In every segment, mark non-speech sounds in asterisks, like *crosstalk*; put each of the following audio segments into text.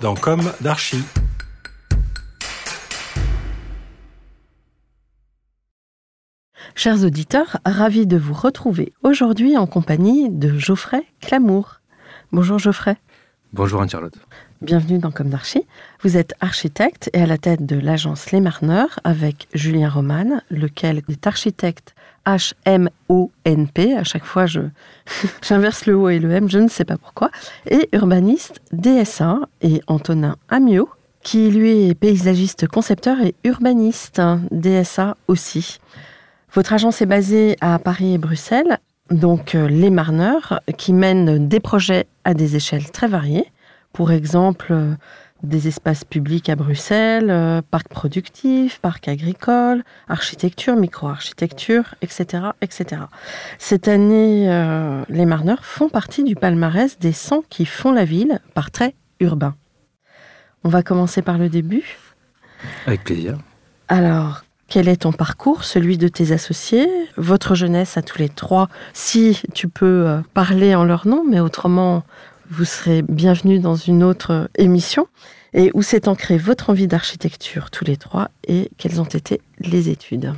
dans Comme d'Archie. Chers auditeurs, ravi de vous retrouver aujourd'hui en compagnie de Geoffrey Clamour. Bonjour Geoffrey. Bonjour Anne-Charlotte. Bienvenue dans Comme d'Archie. Vous êtes architecte et à la tête de l'agence Les Marneurs avec Julien Roman, lequel est architecte H-M-O-N-P. À chaque fois, je *laughs* j'inverse le O et le M, je ne sais pas pourquoi. Et urbaniste DSA et Antonin Amiot, qui lui est paysagiste concepteur et urbaniste DSA aussi. Votre agence est basée à Paris et Bruxelles, donc euh, Les Marneurs, qui mènent des projets à des échelles très variées. Pour exemple, des espaces publics à Bruxelles, euh, parcs productifs, parcs agricoles, architecture, micro-architecture, etc., etc. Cette année, euh, les Marneurs font partie du palmarès des 100 qui font la ville par trait urbain. On va commencer par le début. Avec plaisir. Alors, quel est ton parcours, celui de tes associés, votre jeunesse à tous les trois, si tu peux euh, parler en leur nom, mais autrement, vous serez bienvenus dans une autre émission. Et où s'est ancrée votre envie d'architecture tous les trois et quelles ont été les études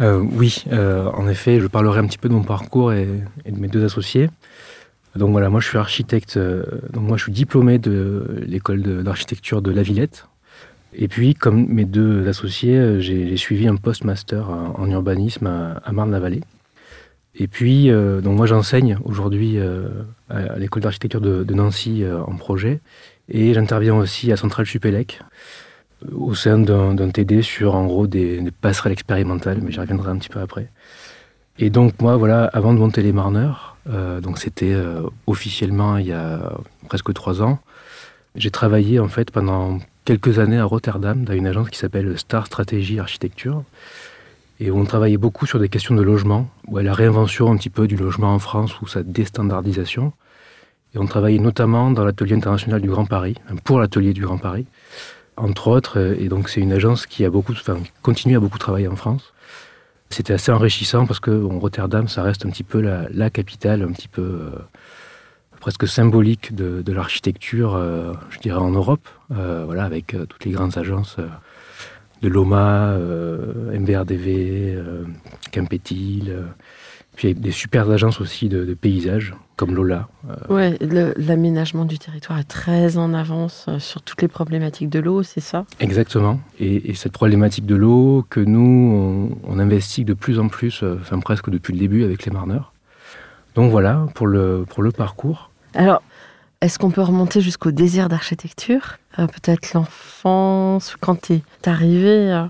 Euh, oui, euh, en effet, je parlerai un petit peu de mon parcours et, de mes deux associés. Donc voilà, moi je suis architecte, euh, donc moi je suis diplômé de l'école de- d'architecture de, La Villette. Et puis, comme mes deux associés, j'ai suivi un post-master en, urbanisme à Marne-la-Vallée. Et puis, euh, donc moi j'enseigne aujourd'hui euh, à, l'école d'architecture de, Nancy euh, en projet. Et j'interviens aussi à Centrale Supélec au sein d'un TD sur en gros des, des passerelles expérimentales, mais j'y reviendrai un petit peu après. Et donc moi, voilà, avant de monter les Marneurs, donc c'était officiellement il y a presque trois ans, j'ai travaillé en fait pendant quelques années à Rotterdam dans une agence qui s'appelle Star Stratégie Architecture. Et on travaillait beaucoup sur des questions de logement, la réinvention un petit peu du logement en France ou sa déstandardisation. Et on travaillait notamment dans l'atelier international du Grand Paris, pour l'atelier du Grand Paris, entre autres. Et donc c'est une agence qui a beaucoup, enfin, continue à beaucoup travailler en France. C'était assez enrichissant parce que bon, Rotterdam, ça reste un petit peu la, capitale, un petit peu euh, presque symbolique de, l'architecture, euh, je dirais en Europe. Euh, voilà, avec toutes les grandes agences de l'OMA, euh, MVRDV, euh, Campetil. euh, puis il y a des super agences aussi de, de paysages, comme Lola. le- l'aménagement du territoire est très en avance sur toutes les problématiques de l'eau, c'est ça? Exactement. Et, et cette problématique de l'eau que nous, on, on investit de plus en plus, enfin presque depuis le début avec les marneurs. Donc voilà pour le, pour le parcours. Alors, est-ce qu'on peut remonter jusqu'au désir d'architecture Euh, Peut-être l'enfance, quand tu es arrivé euh,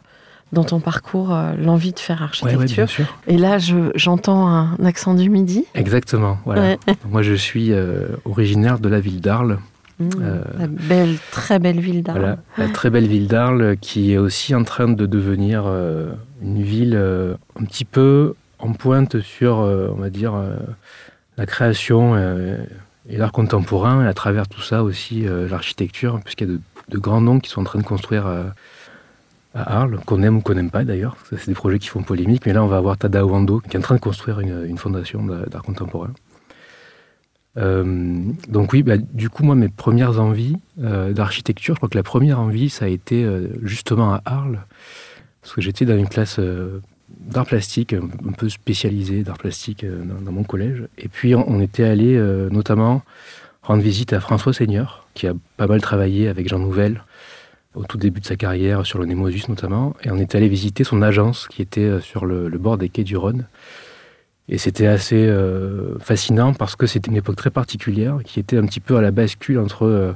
dans ton parcours, euh, l'envie de faire architecture. ouais, bien sûr. Et là, je- j'entends un accent du midi. Exactement. Voilà. Ouais. Moi, je suis originaire de la ville d'Arles. Mmh, La belle, très belle ville d'Arles. Voilà, la très belle ville d'Arles qui est aussi en train de devenir une ville un petit peu en pointe sur, on va dire, la création et l'art contemporain, et à travers tout ça aussi euh, l'architecture, puisqu'il y a de grands noms qui sont en train de construire à Arles, qu'on aime ou qu'on n'aime pas d'ailleurs. C'est des projets qui font polémique, mais là on va avoir Tadao Wando qui est en train de construire une, fondation d'art contemporain. Euh, donc oui, bah, du coup moi mes premières envies euh, d'architecture, je crois que la première envie ça a été euh, justement à Arles, parce que j'étais dans une classe d'art plastique, un peu spécialisée d'art plastique dans, mon collège, et puis on, était allé notamment rendre visite à François Seigneur, qui a pas mal travaillé avec Jean Nouvel au tout début de sa carrière sur le Nemosus notamment, et on est allé visiter son agence qui était euh, sur le, bord des quais du Rhône. Et c'était assez euh, fascinant parce que c'était une époque très particulière qui était un petit peu à la bascule entre euh,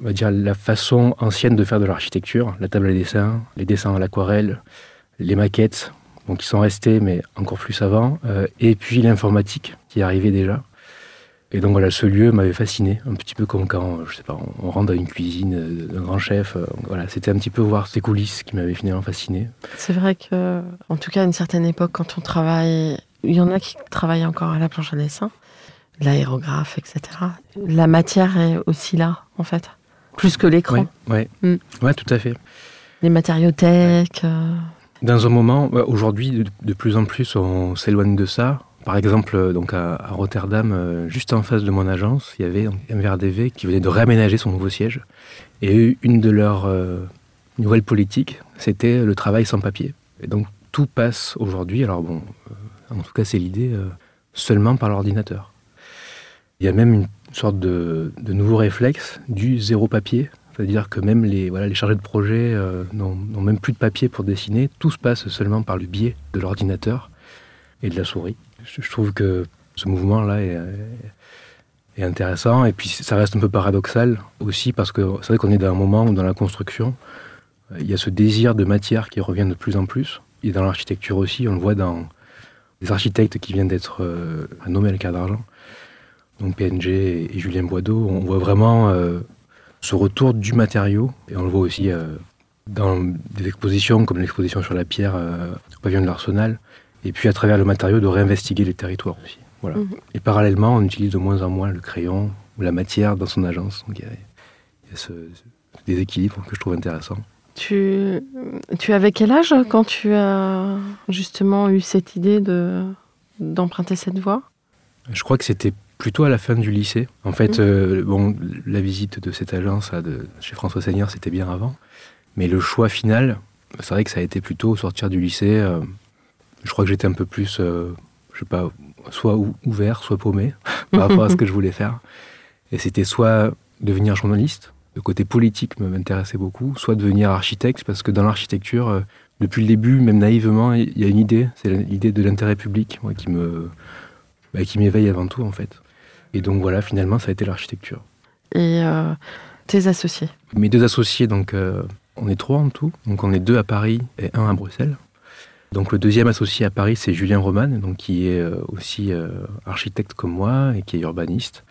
on va dire, la façon ancienne de faire de l'architecture, la table à dessin, les dessins à l'aquarelle, les maquettes, donc qui sont restés mais encore plus avant, et puis l'informatique qui arrivait déjà. Et donc voilà, ce lieu m'avait fasciné, un petit peu comme quand, je sais pas, on, rentre dans une cuisine d'un grand chef. Euh, voilà, c'était un petit peu voir ces coulisses qui m'avaient finalement fasciné. C'est vrai que, en tout cas, à une certaine époque, quand on travaille, il y en a qui travaillent encore à la planche à dessin, l'aérographe, etc. La matière est aussi là, en fait, plus que l'écran. Oui, ouais. Mm. ouais, tout à fait. Les matériaux tech. Euh. Dans un moment, aujourd'hui, de plus en plus, on s'éloigne de ça. Par exemple, euh, donc à, Rotterdam, euh, juste en face de mon agence, il y avait MVRDV qui venait de réaménager son nouveau siège. Et une de leurs euh, nouvelles politiques, c'était le travail sans papier. Et donc tout passe aujourd'hui, alors bon, en tout cas c'est l'idée, seulement par l'ordinateur. Il y a même une sorte de, nouveau réflexe du zéro papier, c'est-à-dire que même les, voilà, les chargés de projet n'ont même plus de papier pour dessiner, tout se passe seulement par le biais de l'ordinateur et de la souris je trouve que ce mouvement-là est, intéressant. Et puis ça reste un peu paradoxal aussi parce que c'est vrai qu'on est dans un moment où dans la construction, euh, il y a ce désir de matière qui revient de plus en plus. Et dans l'architecture aussi, on le voit dans les architectes qui viennent d'être euh, nommés à la d'argent, donc PNG et, Julien Boideau, on voit vraiment euh, ce retour du matériau. Et on le voit aussi dans des expositions comme l'exposition sur la pierre au pavillon de l'Arsenal, et puis à travers le matériau de réinvestiguer les territoires aussi. Voilà. Mhm. Et parallèlement, on utilise de moins en moins le crayon ou la matière dans son agence. Donc il y a, ce, déséquilibre que je trouve intéressant. Tu, tu avais quel âge quand tu as justement eu cette idée de, d'emprunter cette voie? Je crois que c'était plutôt à la fin du lycée. En fait, mhm. euh, bon, la visite de cette agence de, chez François Seigneur, c'était bien avant. Mais le choix final, c'est vrai que ça a été plutôt au sortir du lycée. Euh, je crois que j'étais un peu plus, euh, je sais pas, soit ouvert, soit paumé *laughs* par rapport à ce que je voulais faire. Et c'était soit devenir journaliste, le côté politique m'intéressait beaucoup, soit devenir architecte, parce que dans l'architecture, depuis le début, même naïvement, il y a une idée, c'est l'idée de l'intérêt public moi, qui me, bah, qui m'éveille avant tout en fait. Et donc voilà, finalement, ça a été l'architecture. Et euh, tes associés Mes deux associés, donc on est trois en tout, donc on est deux à Paris et un à Bruxelles. Donc le deuxième associé à Paris, c'est Julien Roman, donc qui est euh, aussi euh, architecte comme moi et qui est urbaniste,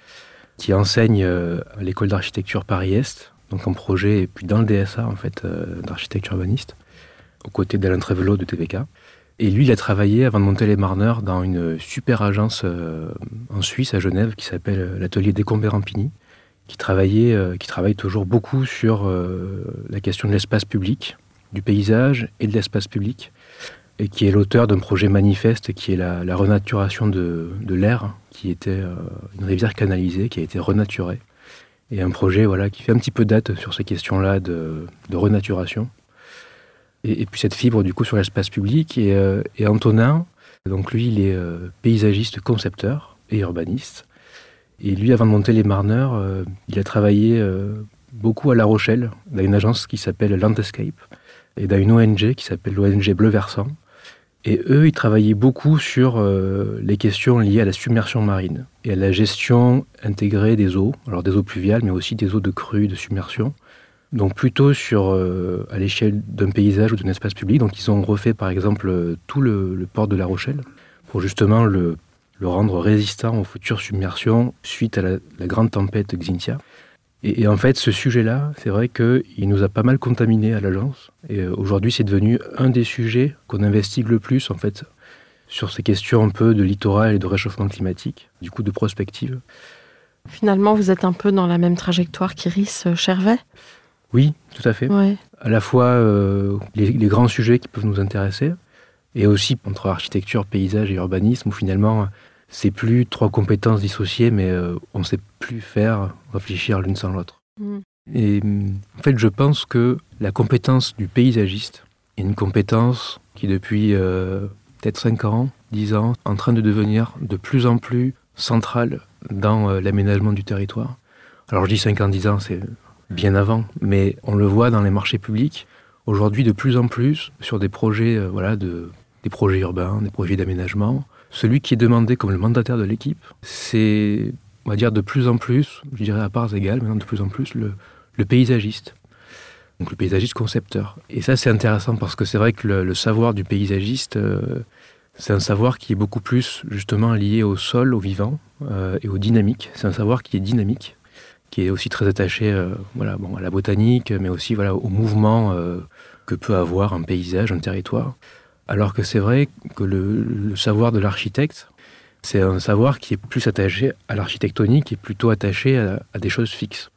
qui enseigne euh, à l'école d'architecture Paris-Est, donc en projet et puis dans le DSA en fait d'architecture urbaniste, aux côtés d'Alain Trevelot de TVK. Et lui, il a travaillé avant de monter les Marneurs dans une super agence en Suisse, à Genève, qui s'appelle l'atelier Décombé-Rampini, qui travaillait, qui travaille toujours beaucoup sur la question de l'espace public, du paysage et de l'espace public et qui est l'auteur d'un projet manifeste qui est la, renaturation de, l'air, qui était euh, une rivière canalisée, qui a été renaturée. Et un projet voilà, qui fait un petit peu date sur ces questions-là de, renaturation. Et, puis cette fibre du coup sur l'espace public. Et, euh, Antonin, donc lui, il est euh, paysagiste, concepteur et urbaniste. Et lui, avant de monter les Marneurs, il a travaillé beaucoup à La Rochelle, dans une agence qui s'appelle Landscape, et dans une ONG qui s'appelle l'ONG Bleu Versant, et eux, ils travaillaient beaucoup sur euh, les questions liées à la submersion marine et à la gestion intégrée des eaux, alors des eaux pluviales, mais aussi des eaux de crue, de submersion. Donc plutôt sur, euh, à l'échelle d'un paysage ou d'un espace public. Donc ils ont refait par exemple tout le, port de La Rochelle pour justement le, rendre résistant aux futures submersions suite à la, grande tempête Xintia. Et, en fait, ce sujet-là, c'est vrai qu'il nous a pas mal contaminé à l'agence. Et euh, aujourd'hui, c'est devenu un des sujets qu'on investigue le plus, en fait, sur ces questions un peu de littoral et de réchauffement climatique, du coup de prospective. Finalement, vous êtes un peu dans la même trajectoire qu'Iris euh, Chervet? Oui, tout à fait. Ouais. À la fois euh, les, les grands sujets qui peuvent nous intéresser, et aussi entre architecture, paysage et urbanisme, où finalement, c'est plus trois compétences dissociées, mais euh, on ne sait plus faire réfléchir l'une sans l'autre. Mm. Et en fait, je pense que la compétence du paysagiste est une compétence qui, depuis euh, peut-être 5 ans, 10 ans, est en train de devenir de plus en plus centrale dans l'aménagement du territoire. Alors je dis 5 ans, 10 ans, c'est bien avant, mais on le voit dans les marchés publics, aujourd'hui de plus en plus sur des projets, euh, voilà, de, des projets urbains, des projets d'aménagement. Celui qui est demandé comme le mandataire de l'équipe, c'est, on va dire, de plus en plus, je dirais à parts égales, maintenant de plus en plus, le, paysagiste. Donc le paysagiste concepteur. Et ça, c'est intéressant parce que c'est vrai que le, le savoir du paysagiste, euh, c'est un savoir qui est beaucoup plus justement lié au sol, au vivant euh, et aux dynamiques. C'est un savoir qui est dynamique, qui est aussi très attaché euh, voilà, bon, à la botanique, mais aussi voilà, au mouvement euh, que peut avoir un paysage, un territoire. Alors que c'est vrai que le, le savoir de l'architecte, c'est un savoir qui est plus attaché à l'architectonique et plutôt attaché à, à des choses fixes.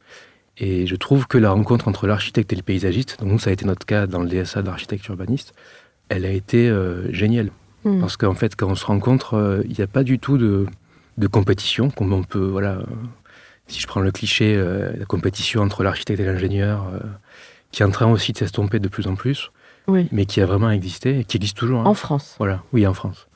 Et je trouve que la rencontre entre l'architecte et le paysagiste, donc nous ça a été notre cas dans le DSA d'architecte urbaniste, elle a été euh, géniale. Mm. Parce qu'en fait, quand on se rencontre, il n'y a pas du tout de, de compétition, comme on peut, voilà, si je prends le cliché, euh, la compétition entre l'architecte et l'ingénieur, euh, qui est en train aussi de s'estomper de plus en plus, Oui. mais qui a vraiment existé et qui existe toujours. hein. En France. Voilà, oui, en France.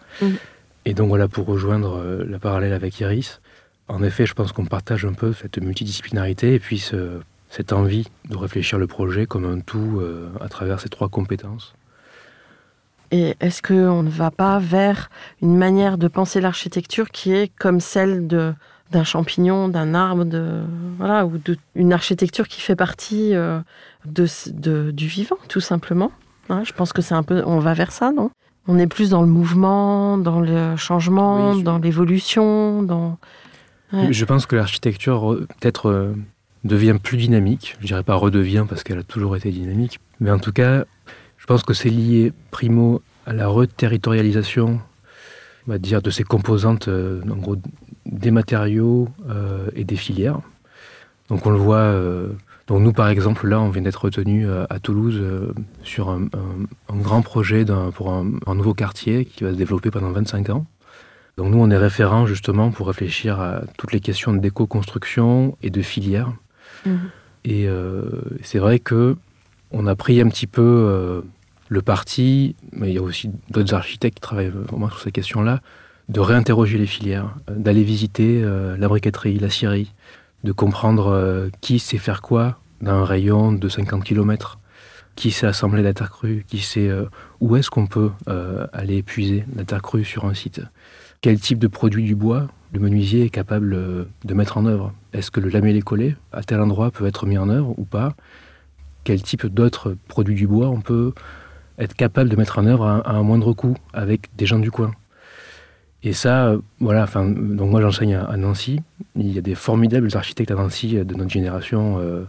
Et donc voilà, pour rejoindre euh, la parallèle avec Iris, en effet, je pense qu'on partage un peu cette multidisciplinarité et puis ce- cette envie de réfléchir le projet comme un tout euh, à travers ces trois compétences. Et est-ce qu'on ne va pas vers une manière de penser l'architecture qui est comme celle de d'un champignon, d'un arbre, de voilà, ou de une architecture qui fait partie euh, de, du vivant, tout simplement. Hein, je pense que c'est un peu, on va vers ça, non? On est plus dans le mouvement, dans le changement, Oui, dans l'évolution, dans. Ouais. Je pense que l'architecture re- peut-être euh, devient plus dynamique. Je dirais pas redevient parce qu'elle a toujours été dynamique, mais en tout cas, je pense que c'est lié primo à la reterritorialisation, on va dire, de ces composantes, euh, en gros, des matériaux euh, et des filières. Donc on le voit. euh, donc nous, par exemple, là, on vient d'être retenu euh, à Toulouse euh, sur un, un- un grand projet pour un, nouveau quartier qui va se développer pendant 25 ans. Donc nous, on est référent justement pour réfléchir à toutes les questions d'éco-construction et de filière. Mhm. Et c'est vrai que on a pris un petit peu le parti, mais il y a aussi d'autres architectes qui travaillent vraiment sur ces questions-là, de réinterroger les filières, euh, d'aller visiter euh, la briqueterie, la scierie, de comprendre euh, qui sait faire quoi dans un rayon de 50 km, qui sait assembler la terre crue, qui sait où est-ce qu'on peut aller épuiser la terre crue sur un site, quel type de produit du bois le menuisier est capable de mettre en œuvre? Est-ce que le lamellé-collé à tel endroit peut être mis en œuvre ou pas? Quel type d'autres produits du bois on peut être capable de mettre en œuvre à un moindre coût avec des gens du coin? Et ça, euh, voilà, enfin, donc moi j'enseigne à, à Nancy. Il y a des formidables architectes à Nancy euh, de notre génération. euh,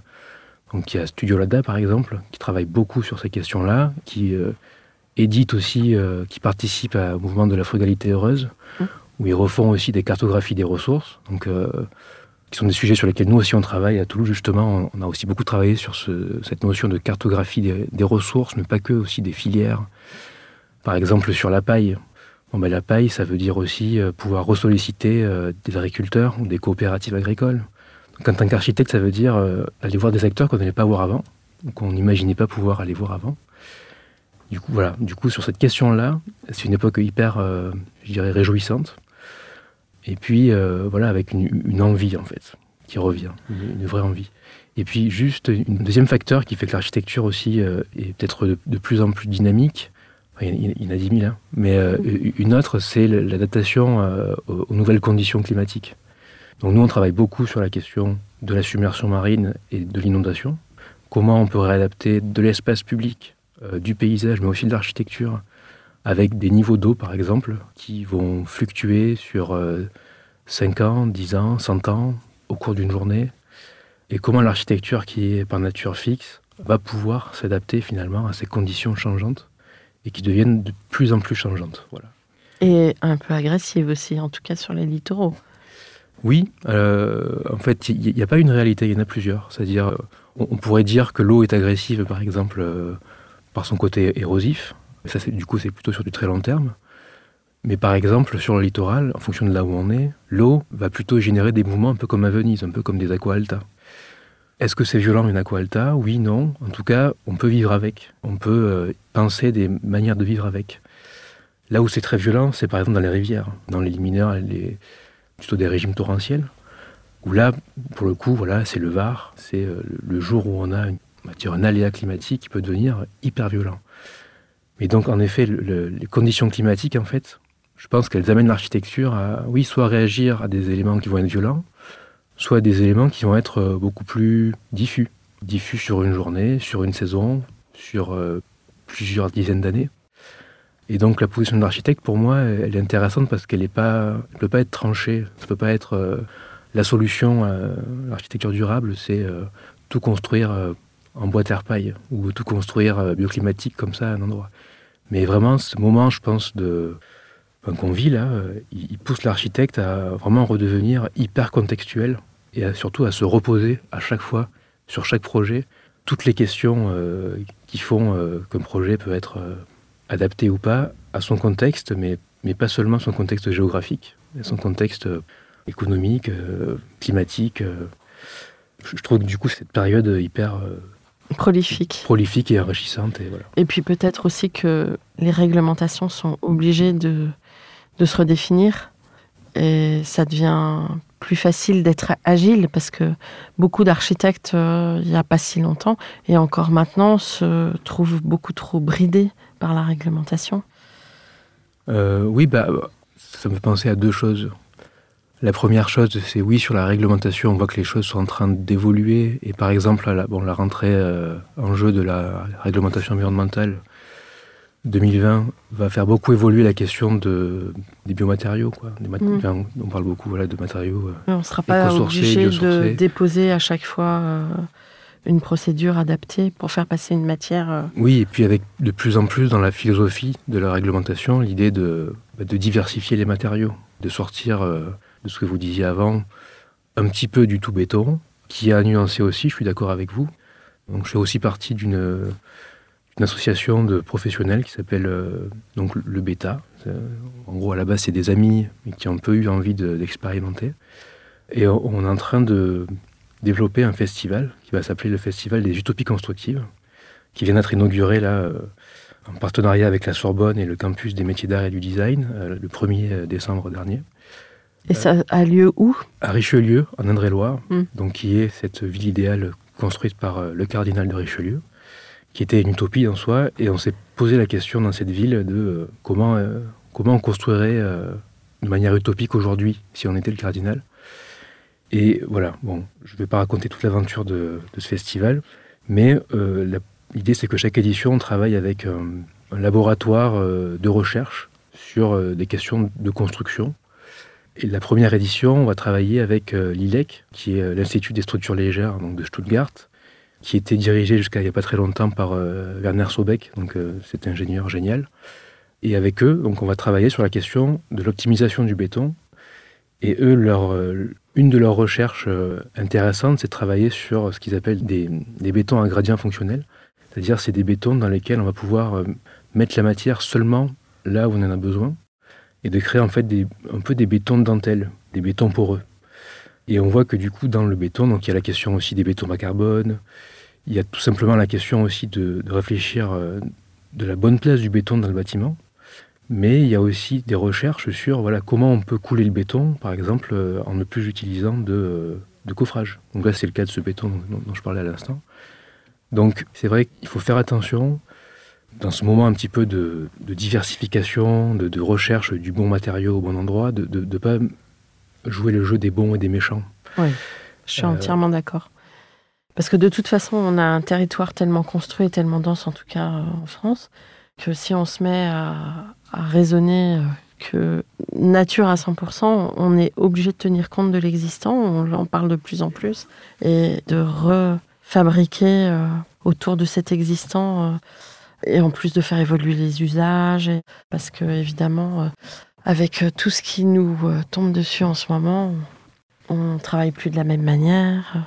donc il y a Studio Lada par exemple, qui travaille beaucoup sur ces questions-là, qui euh, édite aussi, euh, qui participe au mouvement de la frugalité heureuse, Mmh. où ils refont aussi des cartographies des ressources, donc euh, qui sont des sujets sur lesquels nous aussi on travaille à Toulouse justement. On, on a aussi beaucoup travaillé sur ce- cette notion de cartographie des, des ressources, mais pas que, aussi des filières. Par exemple sur la paille. Ben, la paille, ça veut dire aussi euh, pouvoir ressolliciter euh, des agriculteurs ou des coopératives agricoles. En tant qu'architecte, ça veut dire euh, aller voir des acteurs qu'on n'allait pas voir avant, qu'on n'imaginait pas pouvoir aller voir avant. Du coup, sur cette question-là, c'est une époque hyper, je dirais, réjouissante. Et puis, voilà, avec une, envie, en fait, qui revient, une, vraie envie. Et puis, juste, un deuxième facteur qui fait que l'architecture aussi est peut-être de, plus en plus dynamique, il y en a- il y en a 10 000, hein, mais euh, une autre, c'est l'adaptation euh, aux nouvelles conditions climatiques. Donc nous, on travaille beaucoup sur la question de la submersion marine et de l'inondation. Comment on peut réadapter de l'espace public, euh, du paysage, mais aussi de l'architecture, avec des niveaux d'eau, par exemple, qui vont fluctuer sur euh, 5 ans, 10 ans, 100 ans, au cours d'une journée. Et comment l'architecture, qui est par nature fixe, va pouvoir s'adapter finalement à ces conditions changeantes et qui deviennent de plus en plus changeantes. Voilà. Et un peu agressive aussi, en tout cas sur les littoraux. Oui, euh, en fait, il n'y a pas une réalité, il y en a plusieurs. C'est-à-dire, on, on pourrait dire que l'eau est agressive, par exemple, euh, par son côté érosif. Ça, du coup, c'est plutôt sur du très long terme. Mais par exemple, sur le littoral, en fonction de là où on est, l'eau va plutôt générer des mouvements un peu comme à Venise, un peu comme des aqua alta. Est-ce que c'est violent une aqua alta Oui, non. En tout cas, on peut vivre avec. On peut euh, penser des manières de vivre avec. Là où c'est très violent, c'est par exemple dans les rivières, dans les liminaires, les, plutôt des régimes torrentiels, où là, pour le coup, voilà, c'est le Var, c'est euh, le jour où on a une- on va dire, un aléa climatique qui peut devenir hyper violent. Mais donc, en effet, le- le- les conditions climatiques, en fait, je pense qu'elles amènent l'architecture à, oui, soit réagir à des éléments qui vont être violents, soit des éléments qui vont être euh, beaucoup plus diffus. Diffus sur une journée, sur une saison, sur euh, plusieurs dizaines d'années. Et donc la position de l'architecte, pour moi, elle est intéressante parce qu'elle ne peut pas être tranchée. Ça ne peut pas être euh, la solution à l'architecture durable, c'est tout construire en bois terre paille ou tout construire bioclimatique comme ça à un endroit. Mais vraiment, ce moment, je pense, de qu'on vit là, euh, il, pousse l'architecte à vraiment redevenir hyper contextuel et à- surtout à se reposer à chaque fois sur chaque projet toutes les questions euh, qui font euh, qu'un projet peut être euh, adapté ou pas à son contexte, mais, mais pas seulement son contexte géographique, mais son contexte économique, climatique. Je, je trouve que du coup, cette période hyper Prolifique. prolifique et enrichissante. Et voilà. Et puis peut-être aussi que les réglementations sont obligées de, de se redéfinir et ça devient plus facile d'être agile parce que beaucoup d'architectes, euh, il n'y a pas si longtemps et encore maintenant, se trouvent beaucoup trop bridés par la réglementation. Euh, oui, bah, ça me fait penser à deux choses. La première chose, c'est oui, sur la réglementation, on voit que les choses sont en train d'évoluer. Et par exemple, la, bon, la rentrée euh, en jeu de la réglementation environnementale 2020 va faire beaucoup évoluer la question de, des biomatériaux. Quoi. Des mat- Mm. enfin, on parle beaucoup voilà, de matériaux. euh, Mais on ne sera pas obligé de déposer à chaque fois euh, une procédure adaptée pour faire passer une matière. euh, Oui, et puis avec de plus en plus dans la philosophie de la réglementation, l'idée de, bah, de diversifier les matériaux, de sortir euh, de ce que vous disiez avant, un petit peu du tout béton, qui a nuancé aussi, je suis d'accord avec vous. Donc je fais aussi partie d'une d'une association de professionnels qui s'appelle euh, donc le Beta. C'est- En gros, à la base, c'est des amis qui ont un peu eu envie de- d'expérimenter. Et on on est en train de développer un festival qui va s'appeler le Festival des Utopies constructives, qui vient d'être inauguré là, euh, en partenariat avec la Sorbonne et le campus des métiers d'art et du design, euh, le 1er décembre dernier, Et ça a lieu où? À Richelieu, en Indre-et-Loire, Mm. donc qui est cette ville idéale construite par euh, le cardinal de Richelieu, qui était une utopie en soi, et on s'est posé la question dans cette ville de euh, comment, euh, comment on construirait euh, de manière utopique aujourd'hui si on était le cardinal. Et voilà, bon, je ne vais pas raconter toute l'aventure de, ce festival, mais l'idée c'est que chaque édition on travaille avec euh, un laboratoire de recherche sur des questions de construction. Et la première édition, on va travailler avec l'ILEC, qui est l'Institut des structures légères donc de Stuttgart, qui était dirigé jusqu'à il n'y a pas très longtemps par euh, Werner Sobeck, donc euh, cet ingénieur génial. Et avec eux, donc on va travailler sur la question de l'optimisation du béton. Et eux, leur, euh, une de leurs recherches euh, intéressantes, c'est de travailler sur ce qu'ils appellent des, bétons à gradient fonctionnel. C'est-à-dire, c'est des bétons dans lesquels on va pouvoir mettre la matière seulement là où on en a besoin et de créer en fait un peu des bétons de dentelle, des bétons poreux. Et on voit que du coup, dans le béton, donc il y a la question aussi des bétons bas carbone, il y a tout simplement la question aussi de, de réfléchir euh, de la bonne place du béton dans le bâtiment. Mais il y a aussi des recherches sur voilà, comment on peut couler le béton, par exemple, euh, en ne plus utilisant de, euh, de coffrage. Donc là, c'est le cas de ce béton dont, dont je parlais à l'instant. Donc c'est vrai qu'il faut faire attention dans ce moment un petit peu de, de diversification, de, de recherche du bon matériau au bon endroit, de ne pas jouer le jeu des bons et des méchants. Oui, je suis Euh, entièrement d'accord. Parce que de toute façon, on a un territoire tellement construit, tellement dense, en tout cas euh, en France, que si on se met à, raisonner euh, que nature à 100%, on est obligé de tenir compte de l'existant, on en parle de plus en plus, et de refabriquer euh, autour de cet existant, et en plus de faire évoluer les usages, et- parce que évidemment, avec tout ce qui nous tombe dessus en ce moment, On travaille plus de la même manière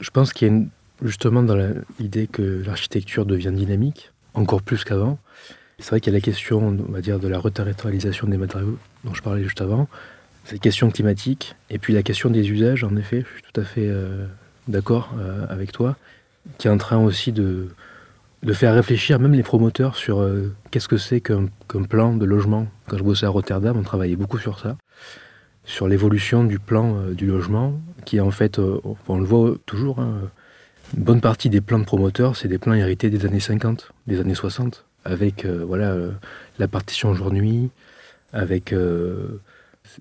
Je pense qu'il y a justement dans l'idée que l'architecture devient dynamique, encore plus qu'avant. C'est vrai qu'il y a la question, on va dire, de la reterritorialisation des matériaux dont je parlais juste avant, cette question climatique, et puis la question des usages, en effet, je suis tout à fait euh, d'accord euh, avec toi, qui est en train aussi de, de faire réfléchir même les promoteurs sur euh, qu'est-ce que c'est qu'un plan de logement. Quand je bossais à Rotterdam, on travaillait beaucoup sur ça, sur l'évolution du plan du logement, qui est en fait, on le voit toujours, hein, une bonne partie des plans de promoteurs, c'est des plans hérités des années 50, des années 60 avec euh, voilà, euh, la partition jour-nuit, avec euh,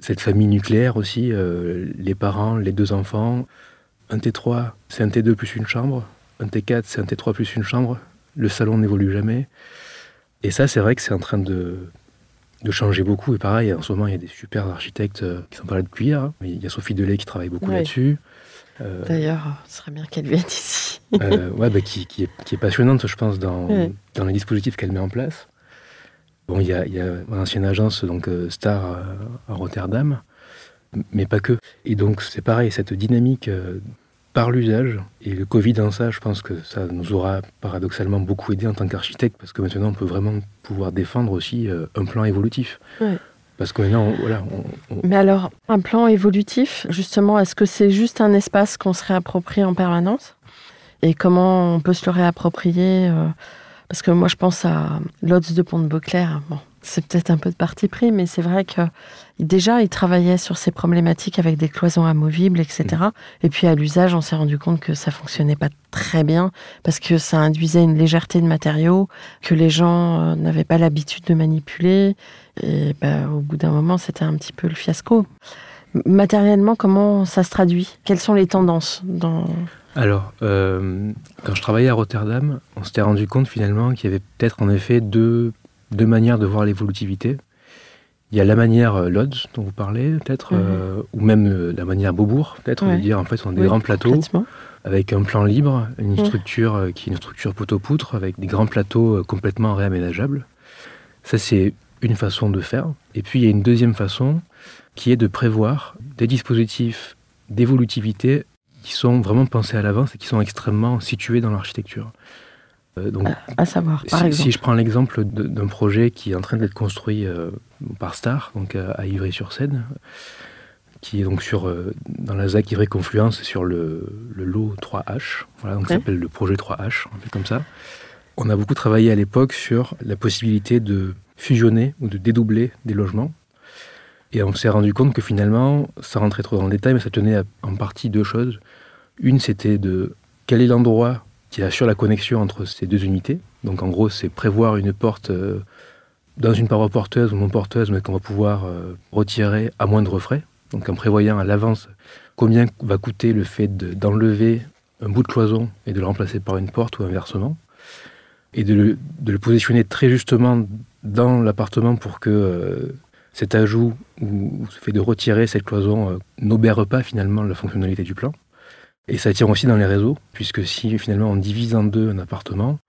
cette famille nucléaire aussi, les parents, les deux enfants. Un T3, c'est un T2 plus une chambre. Un T4, c'est un T3 plus une chambre. Le salon n'évolue jamais. Et ça, c'est vrai que c'est en train de, de changer beaucoup. Et pareil, en ce moment, il y a des super architectes qui sont pas là depuis hier. Il y a Sophie Delay qui travaille beaucoup là-dessus. Euh, D'ailleurs, ce serait bien qu'elle vienne ici. *laughs* euh, ouais, bah, qui, qui, est, qui, est, passionnante, je pense, dans, dans les dispositifs qu'elle met en place. Bon, il y a, y a mon ancienne agence, donc euh, Star à, Rotterdam, mais pas que. Et donc, c'est pareil, cette dynamique euh, par l'usage, et le Covid en ça, je pense que ça nous aura paradoxalement beaucoup aidé en tant qu'architecte, parce que maintenant, on peut vraiment pouvoir défendre aussi euh, un plan évolutif. Ouais. Parce que maintenant, voilà. On, on... Mais alors, un plan évolutif, justement, est-ce que c'est juste un espace qu'on se réapproprie en permanence? Et comment on peut se le réapproprier euh, Parce que moi, je pense à Lotz de Pont de Beauclerc. Bon, c'est peut-être un peu de parti pris, mais c'est vrai que déjà, il travaillait sur ces problématiques avec des cloisons amovibles, etc. Mmh. Et puis à l'usage, on s'est rendu compte que ça fonctionnait pas très bien parce que ça induisait une légèreté de matériaux que les gens euh, n'avaient pas l'habitude de manipuler. Et bah, au bout d'un moment, c'était un petit peu le fiasco. Matériellement, comment ça se traduit? Quelles sont les tendances dans... Alors, euh, quand je travaillais à Rotterdam, on s'était rendu compte finalement qu'il y avait peut-être en effet deux, deux manières de voir l'évolutivité. Il y a la manière euh, Lodz dont vous parlez, peut-être, mmh. euh, ou même euh, la manière Beaubourg, peut-être, ouais. veut dire en fait, on a des oui, grands plateaux avec un plan libre, une mmh. structure euh, qui est une structure poteau-poutre, avec des grands plateaux complètement réaménageables. Ça, c'est une façon de faire. Et puis, il y a une deuxième façon qui est de prévoir des dispositifs d'évolutivité qui sont vraiment pensés à l'avance et qui sont extrêmement situés dans l'architecture. Euh, donc, à, savoir, par si, exemple. si je prends l'exemple d'un projet qui est en train d'être construit euh, par Star, donc à, à Ivry-sur-Seine, qui est donc sur, euh, dans la ZAC Ivry-Confluence, sur le, le, lot 3H, voilà, donc ouais. ça s'appelle le projet 3H, un peu comme ça. On a beaucoup travaillé à l'époque sur la possibilité de fusionner ou de dédoubler des logements. Et on s'est rendu compte que finalement, ça rentrait trop dans le détail, mais ça tenait à, en partie deux choses. Une, c'était de quel est l'endroit qui assure la connexion entre ces deux unités. Donc en gros, c'est prévoir une porte euh, dans une paroi porteuse ou non porteuse, mais qu'on va pouvoir euh, retirer à moindre frais. Donc en prévoyant à l'avance combien va coûter le fait d'enlever de, un bout de cloison et de le remplacer par une porte ou inversement. Et de le, positionner très justement dans l'appartement pour que euh, cet ajout ou ce fait de retirer cette cloison n'obère pas finalement la fonctionnalité du plan. Et ça tient aussi dans les réseaux, puisque si finalement on divise en deux un appartement,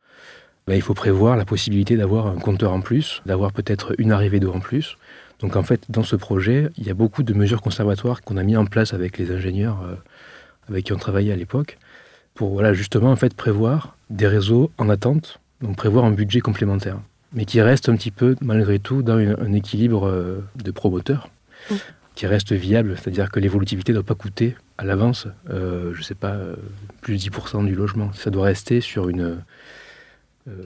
ben, il faut prévoir la possibilité d'avoir un compteur en plus, d'avoir peut-être une arrivée d'eau en plus. Donc en fait, dans ce projet, il y a beaucoup de mesures conservatoires qu'on a mis en place avec les ingénieurs euh, avec qui on travaillait à l'époque, pour justement en fait prévoir des réseaux en attente, donc prévoir un budget complémentaire mais qui reste un petit peu, malgré tout, dans un équilibre euh, de promoteur. Qui reste viable, c'est-à-dire que l'évolutivité ne doit pas coûter à l'avance, euh, je ne sais pas, euh, plus de 10% du logement. Ça doit rester sur une...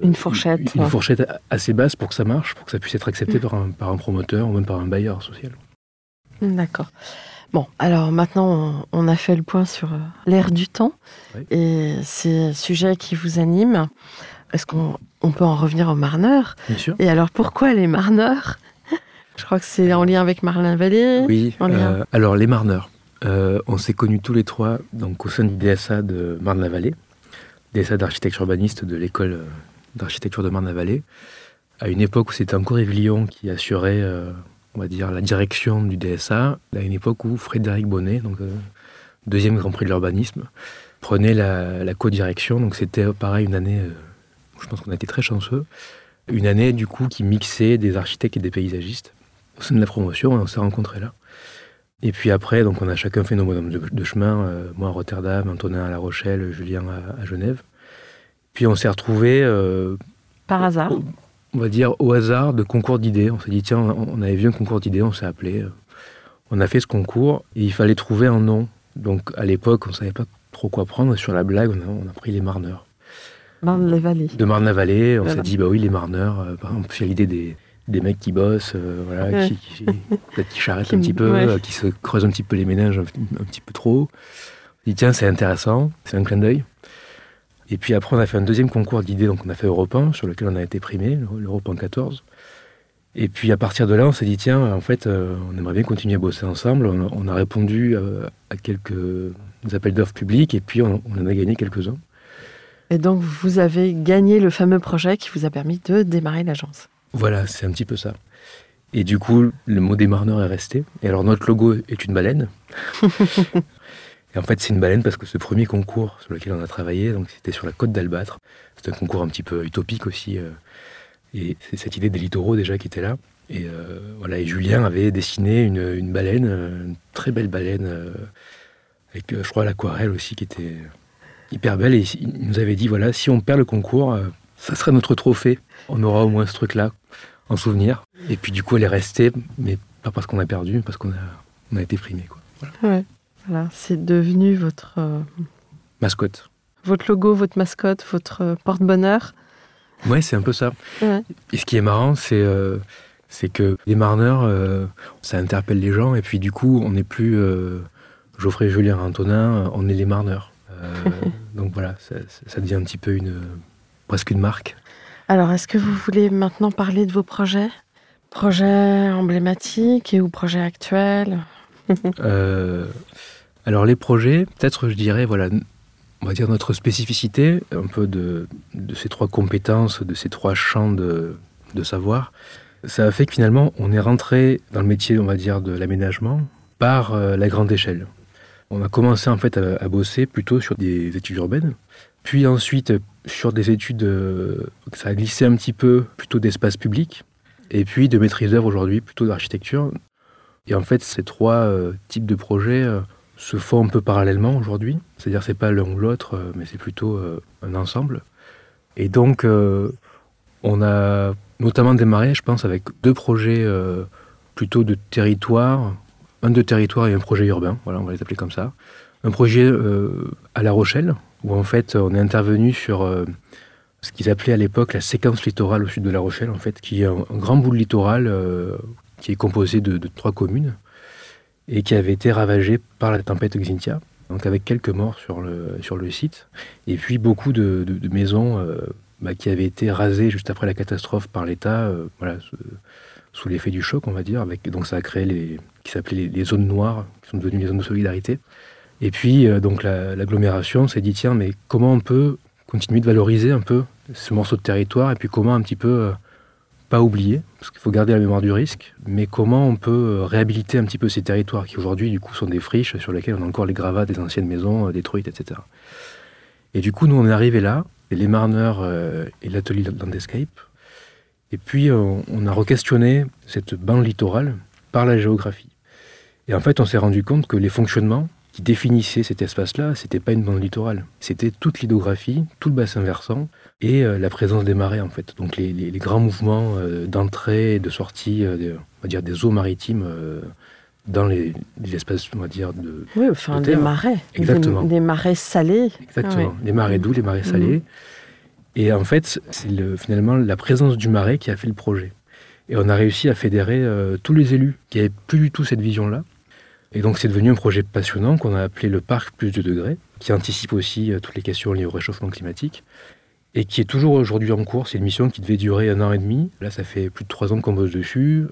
une fourchette. Une, fourchette assez basse pour que ça marche, pour que ça puisse être accepté mmh. par, un, par un promoteur ou même par un bailleur social. D'accord. Bon, alors maintenant, on, on, a fait le point sur l'ère du temps oui. et ces sujets qui vous animent. Est-ce qu'on on peut en revenir aux marneurs? Bien sûr. Et alors, pourquoi les marneurs? Je crois que c'est en lien avec Marlin Vallée. Oui, euh, alors les marneurs. Euh, on s'est connus tous les trois donc, au sein du DSA de Marne-la-Vallée, DSA d'architecture urbaniste de l'école d'architecture de Marne-la-Vallée, à une époque où c'était encore Yves Lyon qui assurait, euh, on va dire, la direction du DSA, à une époque où Frédéric Bonnet, donc euh, deuxième Grand Prix de l'urbanisme, prenait la, la co-direction. Donc c'était pareil une année je pense qu'on a été très chanceux. Une année, du coup, qui mixait des architectes et des paysagistes au sein de la promotion, et on s'est rencontrés là. Et puis après, donc on a chacun fait nos bonhommes de, de chemin, euh, moi à Rotterdam, Antonin à La Rochelle, Julien à, à Genève. Puis on s'est retrouvés, euh, Par hasard. on va dire au hasard de concours d'idées. On s'est dit, tiens, on avait vu un concours d'idées, on s'est appelé. euh, On a fait ce concours et il fallait trouver un nom. Donc à l'époque, on savait pas trop quoi prendre. Sur la blague, on a, on a pris les Marneurs. Marne-les-Vallées. De Marne-la-Vallée, on Voilà. s'est dit, bah oui, les Marneurs. par exemple, a l'idée des, des mecs qui bossent, euh, voilà, Ouais. qui, qui- peut-être qui charrettent Qui- un petit peu, ouais. euh, qui se creusent un petit peu les méninges un, un petit peu trop. On dit, tiens, c'est intéressant, c'est un clin d'œil. Et puis après, on a fait un deuxième concours d'idées, donc on a fait Europe 1, sur lequel on a été primé, l'Europe 1 14. Et puis à partir de là, on s'est dit, tiens, en fait, euh, on aimerait bien continuer à bosser ensemble. On a, on a répondu à quelques appels d'offres publics, et puis on, on en a gagné quelques-uns. Et donc, vous avez gagné le fameux projet qui vous a permis de démarrer l'agence. Voilà, c'est un petit peu ça. Et du coup, le mot démarreur est resté. Et alors, notre logo est une baleine. *laughs* et en fait, c'est une baleine parce que ce premier concours sur lequel on a travaillé, donc c'était sur la côte d'Albâtre. C'est un concours un petit peu utopique aussi. euh, et c'est cette idée des littoraux déjà qui était là. Et euh, voilà, et Julien avait dessiné une, une baleine, une très belle baleine, euh, avec, je crois, l'aquarelle aussi qui était hyper belle. Et il nous avait dit voilà, si on perd le concours, ça sera notre trophée. On aura au moins ce truc-là en souvenir. Et puis du coup, elle est restée, mais pas parce qu'on a perdu, mais parce qu'on a, on a été primé. Quoi. Voilà. Ouais. Voilà, c'est devenu votre, euh, Mascotte. votre logo, votre mascotte, votre euh, porte-bonheur. Ouais, c'est un peu ça. Ouais. Et ce qui est marrant, c'est euh, c'est que les marneurs, euh, ça interpelle les gens, et puis du coup, on n'est plus euh, Geoffrey, Julien, Antonin, on est les marneurs. Euh, *laughs* donc voilà, ça devient un petit peu une presque une marque. Alors, est-ce que vous voulez maintenant parler de vos projets? Projets emblématiques et ou projets actuels? *laughs* Euh, alors les projets, peut-être je dirais, voilà, on va dire notre spécificité, un peu de, de ces trois compétences, de ces trois champs de, de savoir, ça a fait que finalement on est rentré dans le métier, on va dire, de l'aménagement par euh, la grande échelle. On a commencé en fait à, à bosser plutôt sur des études urbaines, puis ensuite sur des études, euh, ça a glissé un petit peu plutôt d'espace public, et puis de maîtrise d'œuvre aujourd'hui plutôt d'architecture. Et en fait, ces trois euh, types de projets euh, se font un peu parallèlement aujourd'hui. C'est-à-dire, c'est pas l'un ou l'autre, mais c'est plutôt un ensemble. Et donc, on a notamment démarré, je pense, avec deux projets plutôt de territoire, un de territoire et un projet urbain. Voilà, on va les appeler comme ça. Un projet à La Rochelle, où en fait, on est intervenu sur euh, ce qu'ils appelaient à l'époque la séquence littorale au sud de La Rochelle, en fait, qui est un, grand bout de littoral euh, qui est composé de, trois communes et qui avait été ravagé par la tempête Xynthia, donc avec quelques morts sur le, sur le site, et puis beaucoup de, maisons euh, bah, qui avaient été rasées juste après la catastrophe par l'État, voilà, sous, l'effet du choc, on va dire. Donc ça a créé les qui s'appelaient les, les zones noires, qui sont devenues les zones de solidarité. Et puis euh, donc la- l'agglomération s'est dit tiens, mais comment on peut continuer de valoriser un peu ce morceau de territoire, et puis comment un petit peu euh, pas oublier, parce qu'il faut garder la mémoire du risque, mais comment on peut euh, réhabiliter un petit peu ces territoires qui aujourd'hui du coup sont des friches sur lesquelles on a encore les gravats des anciennes maisons détruites, etc. Et du coup, nous on est arrivé là, et les marneurs et l'atelier Landscape, et puis on a re-questionné cette bande littorale par la géographie. Et en fait, on s'est rendu compte que les fonctionnements qui définissaient cet espace-là, c'était pas une bande littorale, c'était toute l'hydrographie, tout le bassin versant et euh, la présence des marées en fait. Donc les, les- les grands mouvements euh, d'entrée et de sortie, euh, des- on va dire des eaux maritimes dans les, les espaces, on va dire de Oui, enfin, De des marais. Exactement. Des, des marais salés. Exactement. Ah Les marais doux, les marais salés. Et en fait, c'est le- finalement la présence du marais qui a fait le projet. Et on a réussi à fédérer euh, tous les élus qui n'avaient plus du tout cette vision-là. Et donc c'est devenu un projet passionnant qu'on a appelé le parc plus de degrés, qui anticipe aussi euh, toutes les questions liées au réchauffement climatique, et qui est toujours aujourd'hui en cours. C'est une mission qui devait durer un an et demi. Là, ça fait plus de trois ans qu'on bosse dessus.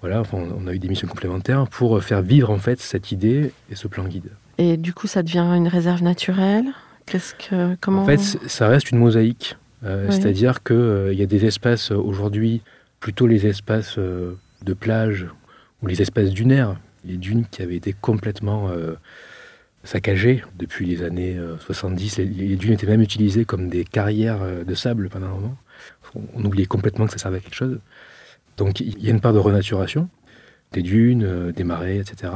Voilà, enfin, on a eu des missions complémentaires pour euh, faire vivre en fait cette idée et ce plan guide. Et du coup, ça devient une réserve naturelle? Qu'est-ce que. Comment En fait, ça reste une mosaïque. Euh, Oui. C'est-à-dire qu'il y a des espaces euh, aujourd'hui, plutôt les espaces euh, de plage ou les espaces dunaires, les dunes qui avaient été complètement euh, saccagées depuis les années euh, 70. Les, les dunes étaient même utilisées comme des carrières euh, de sable pendant un moment. On, oubliait complètement que ça servait à quelque chose. Donc il y a une part de renaturation, des dunes, euh, des marais, etc.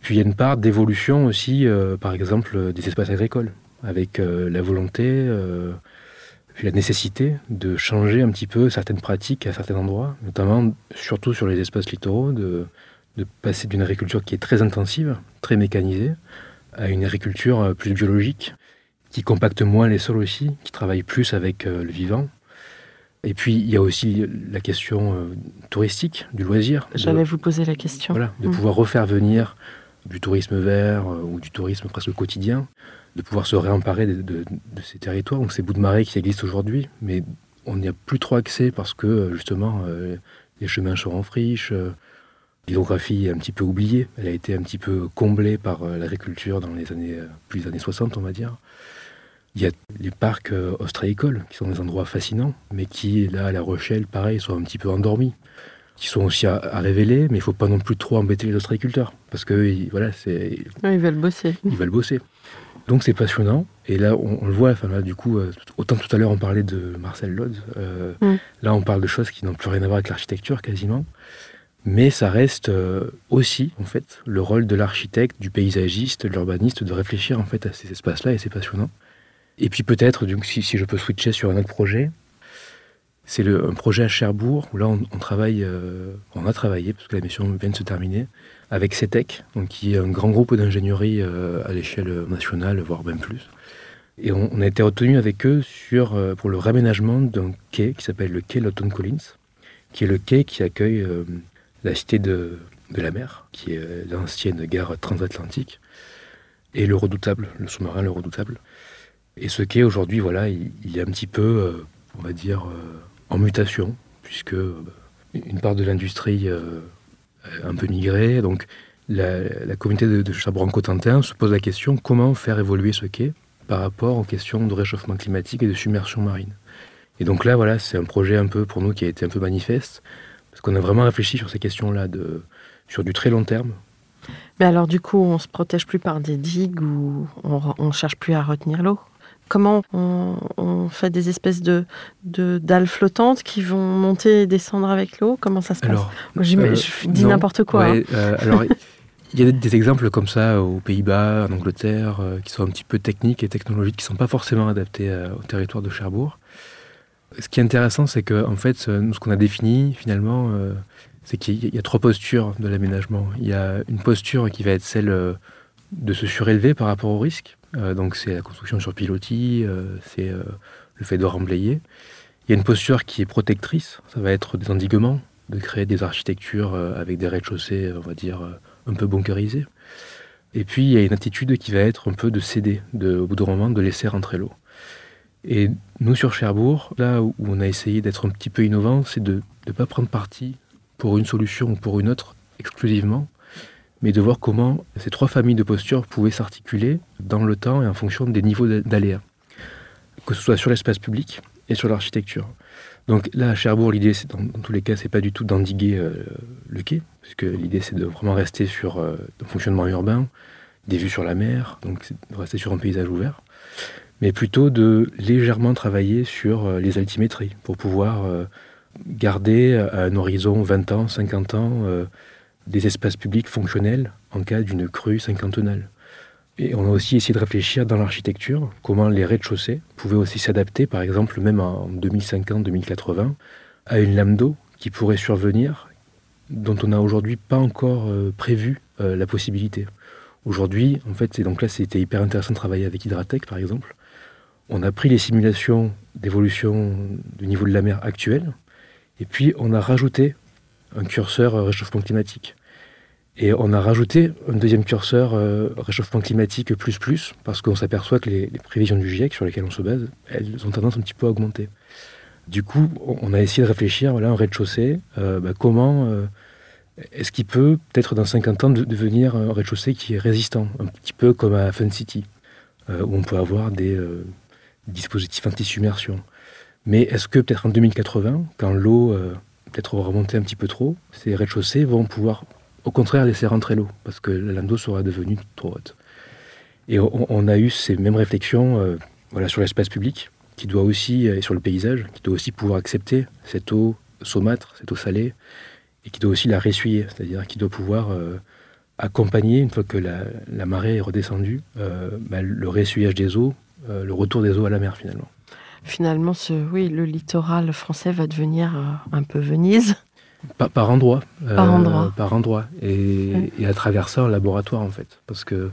Puis il y a une part d'évolution aussi, euh, par exemple, des espaces agricoles, avec euh, la volonté, euh, puis la nécessité de changer un petit peu certaines pratiques à certains endroits, notamment surtout sur les espaces littoraux, de, de passer d'une agriculture qui est très intensive, très mécanisée, à une agriculture euh, plus biologique, qui compacte moins les sols aussi, qui travaille plus avec euh, le vivant. Et puis il y a aussi la question euh, touristique, du loisir. J'allais vous poser la question. voilà, de Mm. pouvoir refaire venir du tourisme vert ou du tourisme presque quotidien, de pouvoir se réemparer de, de- de ces territoires, donc ces bouts de marée qui existent aujourd'hui, mais on n'y a plus trop accès parce que justement euh, les chemins sont en friche, l'hydrographie est un petit peu oubliée, elle a été un petit peu comblée par euh, l'agriculture dans les années, euh, plus les années 60 on va dire. Il y a les parcs euh, ostréicoles qui sont des endroits fascinants, mais qui là à La Rochelle, pareil, sont un petit peu endormis qui sont aussi à, à révéler, mais il faut pas non plus trop embêter les ostréiculteurs, parce que voilà, c'est Oui, ils veulent bosser. ils veulent bosser. Donc c'est passionnant, et là on, on le voit, enfin là du coup, euh, autant tout à l'heure on parlait de Marcel Lodz, euh, Mm. là on parle de choses qui n'ont plus rien à voir avec l'architecture quasiment, mais ça reste euh, aussi en fait le rôle de l'architecte, du paysagiste, de l'urbaniste de réfléchir en fait à ces espaces-là, et c'est passionnant. Et puis peut-être, donc si, je peux switcher sur un autre projet, c'est un projet à Cherbourg où là on, travaille, euh, on a travaillé parce que la mission vient de se terminer avec CETEC, donc qui est un grand groupe d'ingénierie euh, à l'échelle nationale, voire même plus. Et on, a été retenu avec eux sur, pour le réaménagement d'un quai qui s'appelle le quai Lawton Collins, qui est le quai qui accueille la cité de, la mer, qui est l'ancienne gare transatlantique, et le redoutable, le sous-marin le redoutable. Et ce quai aujourd'hui, voilà, il, est un petit peu, euh, on va dire, euh, en mutation, puisque euh, une part de l'industrie a un peu migré. Donc la, communauté de, de Cherbourg-en-Cotentin se pose la question comment faire évoluer ce quai par rapport aux questions de réchauffement climatique et de submersion marine? Et donc là, voilà, c'est un projet un peu pour nous qui a été un peu manifeste, qu'on a vraiment réfléchi sur ces questions-là de, sur du très long terme. Mais alors, du coup, on se protège plus par des digues ou on, on cherche plus à retenir l'eau? Comment on, on fait des espèces de de- dalles flottantes qui vont monter et descendre avec l'eau? Comment ça se passe? Alors, euh, Je dis n'importe quoi. hein. euh, alors, il y a des, exemples comme ça aux Pays-Bas, en Angleterre, euh, qui sont un petit peu techniques et technologiques, qui ne sont pas forcément adaptés au territoire de Cherbourg. Ce qui est intéressant, c'est que fait, ce qu'on a défini finalement, euh, c'est qu'il y, a- trois postures de l'aménagement. Il y a une posture qui va être celle euh, de se surélever par rapport au risque. Euh, donc c'est la construction sur pilotis, c'est le fait de remblayer. Il y a une posture qui est protectrice, ça va être des endiguements, de créer des architectures avec des rez-de-chaussée, on va dire, un peu bunkerisés. Et puis il y a une attitude qui va être un peu de céder, de, au bout d'un moment, de laisser rentrer l'eau. Et nous, sur Cherbourg, là où on a essayé d'être un petit peu innovant, c'est de ne pas prendre parti pour une solution ou pour une autre exclusivement, mais de voir comment ces trois familles de postures pouvaient s'articuler dans le temps et en fonction des niveaux d'a- d'aléa, que ce soit sur l'espace public et sur l'architecture. Donc là, à Cherbourg, l'idée, c'est dans, tous les cas, c'est pas du tout d'endiguer euh, le quai, puisque l'idée, c'est de vraiment rester sur euh, un fonctionnement urbain, des vues sur la mer, donc de rester sur un paysage ouvert, mais plutôt de légèrement travailler sur euh, les altimétries pour pouvoir euh, garder à un horizon 20 ans, 50 ans, euh, des espaces publics fonctionnels en cas d'une crue cinquantenale. Et on a aussi essayé de réfléchir dans l'architecture comment les rez-de-chaussée pouvaient aussi s'adapter, par exemple même en 2050-2080, à une lame d'eau qui pourrait survenir, dont on n'a aujourd'hui pas encore euh, prévu euh, la possibilité. Aujourd'hui, en fait, et donc là c'était hyper intéressant de travailler avec Hydratec par exemple. On a pris les simulations d'évolution du niveau de la mer actuelle, et puis on a rajouté un curseur euh, réchauffement climatique. Et on a rajouté un deuxième curseur euh, réchauffement climatique plus plus, parce qu'on s'aperçoit que les, prévisions du GIEC sur lesquelles on se base, elles ont tendance un petit peu à augmenter. Du coup, on a essayé de réfléchir, voilà, un rez-de-chaussée, euh, bah, comment est-ce qu'il peut, peut-être dans 50 ans, de- devenir un rez-de-chaussée qui est résistant, un petit peu comme à Fun City, où on peut avoir des euh, dispositifs anti-submersion. Mais est-ce que peut-être en 2080, quand l'eau euh, peut-être remonter un petit peu trop, ces rez-de-chaussée vont pouvoir au contraire laisser rentrer l'eau, parce que la lame d'eau sera devenue trop haute. Et on, a eu ces mêmes réflexions euh, sur l'espace public, qui doit aussi, et sur le paysage, qui doit aussi pouvoir accepter cette eau saumâtre, cette eau salée, et qui doit aussi la ressuyer, c'est-à-dire qui doit pouvoir euh, accompagner, une fois que la, marée est redescendue, euh, bah, le réessuyage des eaux, euh, le retour des eaux à la mer finalement. Finalement, ce, oui, le littoral français va devenir un peu Venise. Par, par endroit. Par endroit. Par endroit. Et, à travers ça, un laboratoire en fait. Parce que,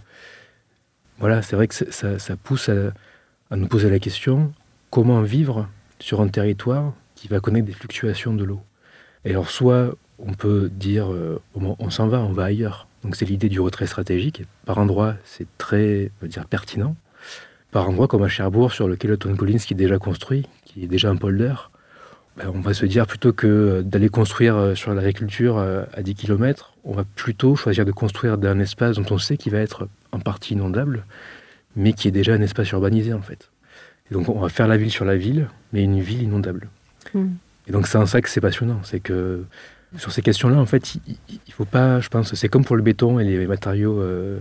voilà, c'est vrai que ça, pousse à nous poser la question comment vivre sur un territoire qui va connaître des fluctuations de l'eau? Et alors, soit on peut dire euh, on s'en va, on va ailleurs. Donc, c'est l'idée du retrait stratégique. Par endroit, c'est très dire, pertinent. Par endroit, comme à Cherbourg, sur le Kelton Collins qui est déjà construit, qui est déjà un polder, ben, on va se dire plutôt que d'aller construire euh, sur l'agriculture euh, à 10 km, on va plutôt choisir de construire d'un espace dont on sait qu'il va être en partie inondable, mais qui est déjà un espace urbanisé en fait. donc on va faire la ville sur la ville, mais une ville inondable. Hmm. Et donc c'est en ça que c'est passionnant, c'est que sur ces questions-là, en fait, il, ne faut pas, je pense, c'est comme pour le béton et les matériaux euh,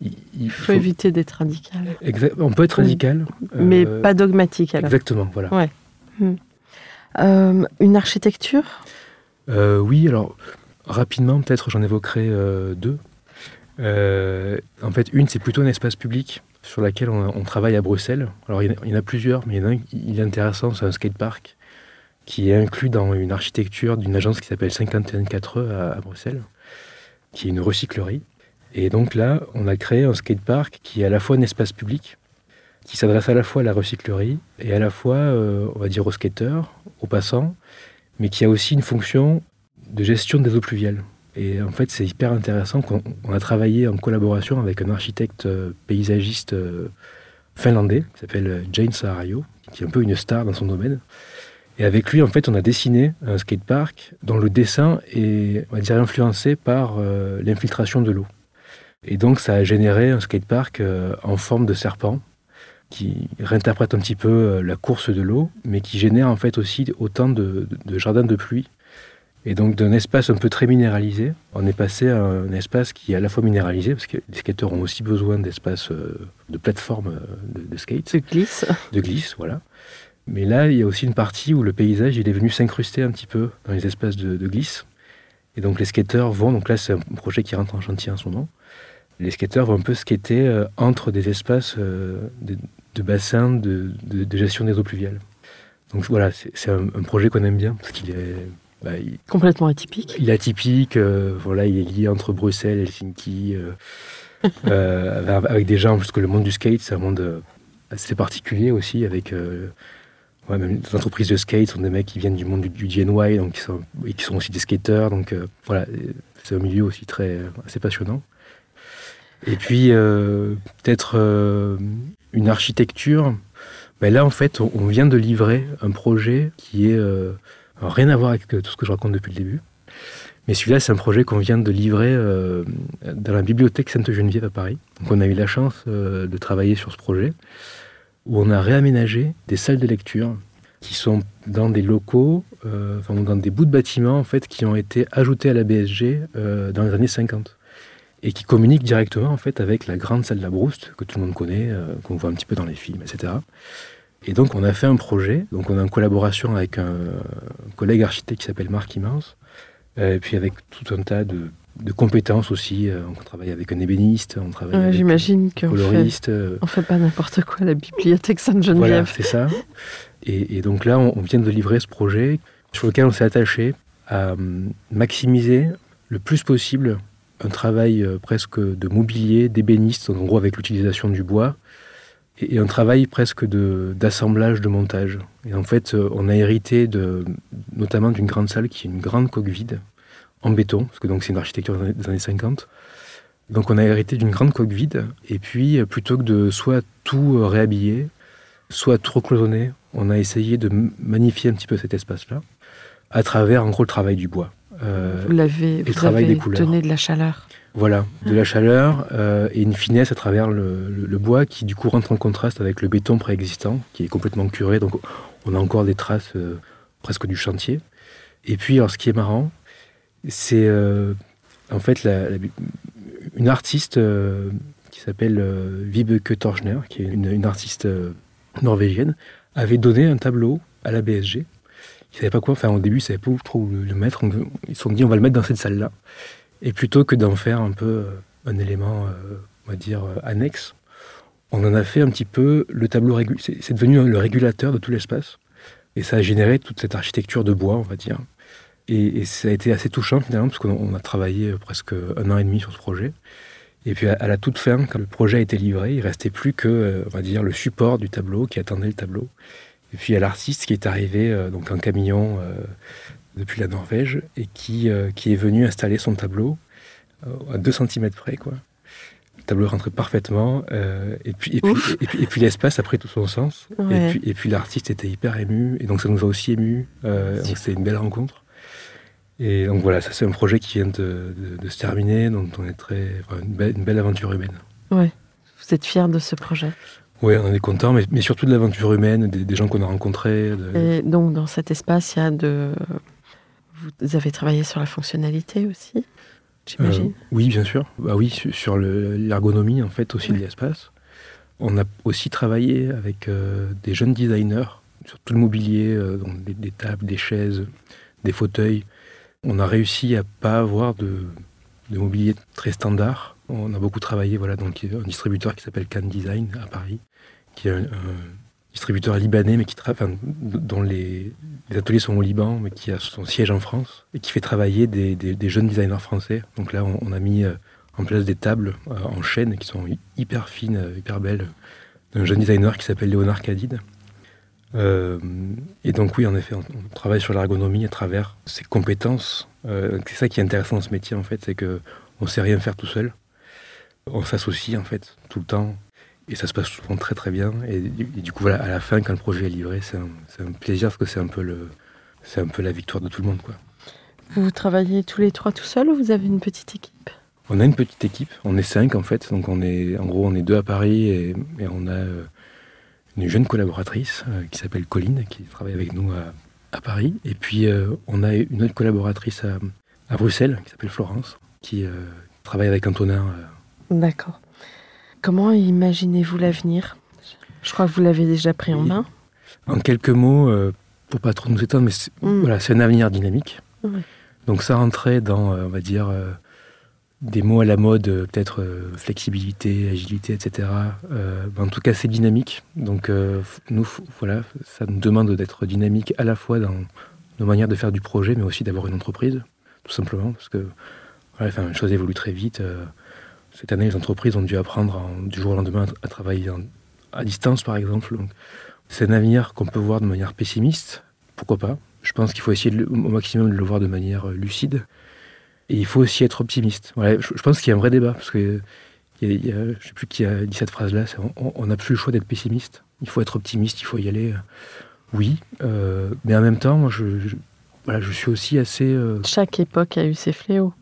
Il, faut, éviter d'être radical. on peut être radical, mais euh, pas dogmatique. Alors. Exactement, voilà. Ouais. Hmm. Euh, une architecture? Oui, alors rapidement, peut-être j'en évoquerai deux. en fait, une, c'est plutôt un espace public sur laquelle on, travaille à Bruxelles. Alors il y, en a, plusieurs, mais il y en a un il est intéressant, c'est un skatepark qui est inclus dans une architecture d'une agence qui s'appelle 514 à, à Bruxelles, qui est une recyclerie. Et donc là, on a créé un skatepark qui est à la fois un espace public, qui s'adresse à la fois à la recyclerie et à la fois, euh, on va dire, aux skateurs, aux passants, mais qui a aussi une fonction de gestion des eaux pluviales. Et en fait, c'est hyper intéressant qu'on a travaillé en collaboration avec un architecte euh, paysagiste euh, finlandais qui s'appelle Jane Sarayo, qui est un peu une star dans son domaine. Et avec lui, en fait, on a dessiné un skatepark dont le dessin est, on va dire, influencé par l'infiltration de l'eau. Et donc, ça a généré un skatepark en forme de serpent qui réinterprète un petit peu la course de l'eau, mais qui génère en fait aussi autant de jardins de pluie et donc d'un espace un peu très minéralisé, on est passé à un espace qui est à la fois minéralisé, parce que les skateurs ont aussi besoin d'espace euh, de plateforme euh, de, skate. De glisse. De glisse, voilà. Mais là, il y a aussi une partie où le paysage il est venu s'incruster un petit peu dans les espaces de, glisse. Et donc les skateurs vont, donc là c'est un projet qui rentre en chantier en ce moment, les skateurs vont un peu skater euh, entre des espaces de, bassins de, gestion des eaux pluviales. Donc voilà, c'est un, un projet qu'on aime bien, parce qu'il est bah, Complètement atypique. Il est atypique, euh, voilà, il est lié entre Bruxelles Helsinki, euh, *laughs* euh, avec des gens, parce que le monde du skate, c'est un monde assez particulier aussi, avec même les entreprises de skate sont des mecs qui viennent du monde du, du DNY, donc sont, et qui sont aussi des skateurs, donc voilà, c'est un milieu aussi très assez passionnant. Et puis peut-être une architecture. Ben là, en fait, on, vient de livrer un projet qui est rien à voir avec tout ce que je raconte depuis le début. Mais celui-là, c'est un projet qu'on vient de livrer euh, dans la bibliothèque Sainte-Geneviève à Paris. Donc on a eu la chance euh, de travailler sur ce projet, où on a réaménagé des salles de lecture qui sont dans des locaux, euh, enfin, dans des bouts de bâtiments en fait, qui ont été ajoutés à la BSG dans les années 50 et qui communiquent directement en fait avec la grande salle de la Brouste que tout le monde connaît, qu'on voit un petit peu dans les films, etc. Et donc, on a fait un projet. Donc, on est en collaboration avec un, collègue architecte qui s'appelle Marc Immense. Euh, et puis, avec tout un tas de, compétences aussi. Euh, on travaille avec un ébéniste, on travaille avec J'imagine qu'on coloriste. on fait pas n'importe quoi la bibliothèque Sainte-Geneviève. Voilà, c'est ça. Et, donc là, on, vient de livrer ce projet sur lequel on s'est attaché à maximiser le plus possible un travail euh, presque de mobilier, d'ébéniste, en gros avec l'utilisation du bois, et un travail presque d'assemblage, de, montage. Et en fait, euh, on a hérité de, notamment d'une grande salle qui est une grande coque vide en béton, parce que donc c'est une architecture des années 50. Donc on a hérité d'une grande coque vide, et puis euh, plutôt que de soit tout euh, réhabiller, soit tout recloisonner, on a essayé de magnifier un petit peu cet espace-là, à travers en gros le travail du bois. vous l'avez, vous avez donné de la chaleur. Voilà, de la chaleur euh, et une finesse à travers le, bois qui du coup rentre en contraste avec le béton préexistant qui est complètement curé. Donc on a encore des traces euh, presque du chantier. Et puis alors ce qui est marrant, c'est euh, en fait une artiste qui s'appelle Vibeke Torchner, qui est une, artiste norvégienne, avait donné un tableau à la BSG. Ils ne savaient pas quoi, enfin au début ils ne savaient pas trop le mettre. Ils se sont dit on va le mettre dans cette salle-là. Et plutôt que d'en faire un peu un élément, on va dire, annexe, on en a fait un petit peu le tableau C'est devenu le régulateur de tout l'espace. Et ça a généré toute cette architecture de bois, on va dire. Et, ça a été assez touchant finalement, parce qu'on a travaillé presque un an et demi sur ce projet. Et puis à, la toute fin, quand le projet a été livré, il restait plus que, euh, on va dire, le support du tableau qui attendait le tableau. Et puis il y a l'artiste qui est arrivé euh, donc en camion euh, depuis la Norvège et qui, qui est venu installer son tableau à 2 cm près. Quoi tableau rentrait parfaitement. Euh, et puis, et puis, et puis, l'espace a pris tout son sens. Et puis, et puis l'artiste était hyper ému. Et donc ça nous a aussi ému. Euh, c'est une belle rencontre. Et donc voilà, ça c'est un projet qui vient de, se terminer, dont on est très, une, belle, aventure humaine. Ouais. Vous êtes fier de ce projet? Oui, on en est content, mais, mais surtout de l'aventure humaine, des, gens qu'on a rencontrés. Et donc dans cet espace, il y a de. Vous avez travaillé sur la fonctionnalité aussi j'imagine? Euh, oui, bien sûr. Bah oui, sur l'ergonomie en fait aussi de l'espace. On a aussi travaillé avec euh, des jeunes designers sur tout le mobilier, euh, donc des, tables, des chaises, des fauteuils. On a réussi à pas avoir de, mobilier très standard. On a beaucoup travaillé voilà, donc, un distributeur qui s'appelle Can Design à Paris, qui est un, distributeur libanais, mais qui dont les, ateliers sont au Liban, mais qui a son siège en France et qui fait travailler des, jeunes designers français. Donc là, on, a mis euh, en place des tables euh, en chaîne qui sont hyper fines, euh, hyper belles, d'un jeune designer qui s'appelle Léonard Cadide. Et donc oui, en effet, on, travaille sur l'ergonomie à travers ses compétences. c'est ça qui est intéressant dans ce métier, en fait, c'est que on sait rien faire tout seul. On s'associe en fait tout le temps et ça se passe souvent très très bien. Et, du coup, voilà, à la fin, quand le projet est livré, c'est un, plaisir parce que c'est un, peu le, c'est un peu la victoire de tout le monde. Quoi. Vous travaillez tous les trois tout seuls ou vous avez une petite équipe? On a une petite équipe, on est cinq en fait. Donc on est, en gros, on est deux à Paris et, on a euh, une jeune collaboratrice euh, qui s'appelle Colline qui travaille avec nous à, Paris. Et puis euh, on a une autre collaboratrice à, à Bruxelles qui s'appelle Florence qui travaille avec Antonin. D'accord. Comment imaginez-vous l'avenir? Je crois que vous l'avez déjà pris en main. En quelques mots, euh, pour pas trop nous étendre, mais c'est, mm. voilà, c'est un avenir dynamique. Donc ça rentrait dans, euh, on va dire, euh, des mots à la mode, peut-être flexibilité, agilité, etc. en tout cas, c'est dynamique. Donc nous, voilà, ça nous demande d'être dynamique à la fois dans nos manières de faire du projet, mais aussi d'avoir une entreprise, tout simplement, parce que voilà, enfin, une chose évolue très vite. Cette année, les entreprises ont dû apprendre du jour au lendemain à travailler à distance, par exemple. C'est un avenir qu'on peut voir de manière pessimiste. Pourquoi pas Je pense qu'il faut essayer au maximum de le voir de manière euh, lucide. Et il faut aussi être optimiste. je, pense qu'il y a un vrai débat, parce que je ne sais plus qui a dit cette phrase-là, on n'a plus le choix d'être pessimiste. Il faut être optimiste, il faut y aller. Oui, euh, mais en même temps, moi, je, voilà, je suis aussi assez... Euh, Chaque époque a eu ses fléaux,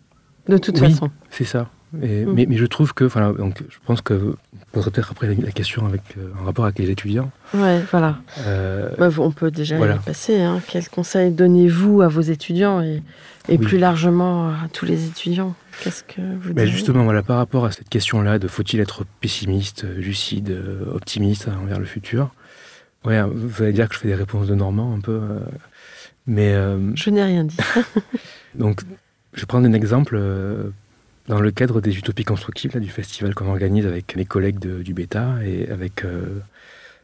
de toute oui, façon. c'est ça. Mm. mais, je trouve que, voilà, donc je pense que poserez peut-être après la question avec, euh, en rapport avec les étudiants. Ouais, voilà. Euh, bah, on peut déjà y passer. Hein. Quels conseils donnez-vous à vos étudiants et, et plus largement à tous les étudiants? Qu'est-ce que vous bah, Justement, voilà, par rapport à cette question-là de faut-il être pessimiste, lucide, optimiste envers le futur? Ouais, vous allez dire que je fais des réponses de Normand un peu, euh, mais je n'ai rien dit. *laughs* donc, je vais prendre un exemple dans le cadre des Utopies constructives, du festival qu'on organise avec mes collègues du Beta et avec euh,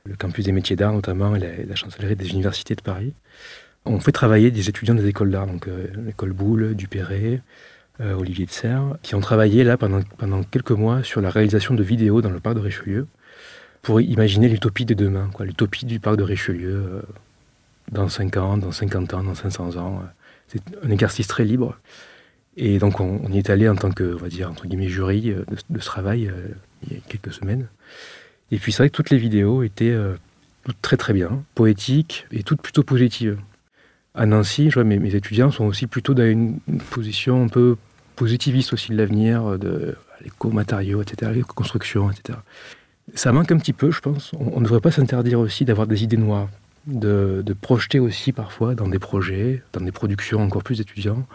le campus des métiers d'art notamment et la, chancellerie des universités de Paris, on fait travailler des étudiants des écoles d'art, donc euh, l'école Boulle, Dupéré, euh, Olivier de Serre, qui ont travaillé là pendant, quelques mois sur la réalisation de vidéos dans le parc de Richelieu pour imaginer l'utopie de demain, quoi, l'utopie du parc de Richelieu dans 5 ans, dans 50 ans, dans 500 ans. C'est un exercice très libre. Et donc on, y est allé en tant que, on va dire, entre guillemets, jury euh, de, ce travail euh, il y a quelques semaines. Et puis c'est vrai que toutes les vidéos étaient euh, toutes très très bien, poétiques et toutes plutôt positives. À Nancy, je vois, mes, étudiants sont aussi plutôt dans une, position un peu positiviste aussi de l'avenir, de l'éco-matériaux, etc., l'éco-construction, etc. Ça manque un petit peu, je pense. On ne devrait pas s'interdire aussi d'avoir des idées noires, de, de, projeter aussi parfois dans des projets, dans des productions encore plus étudiants,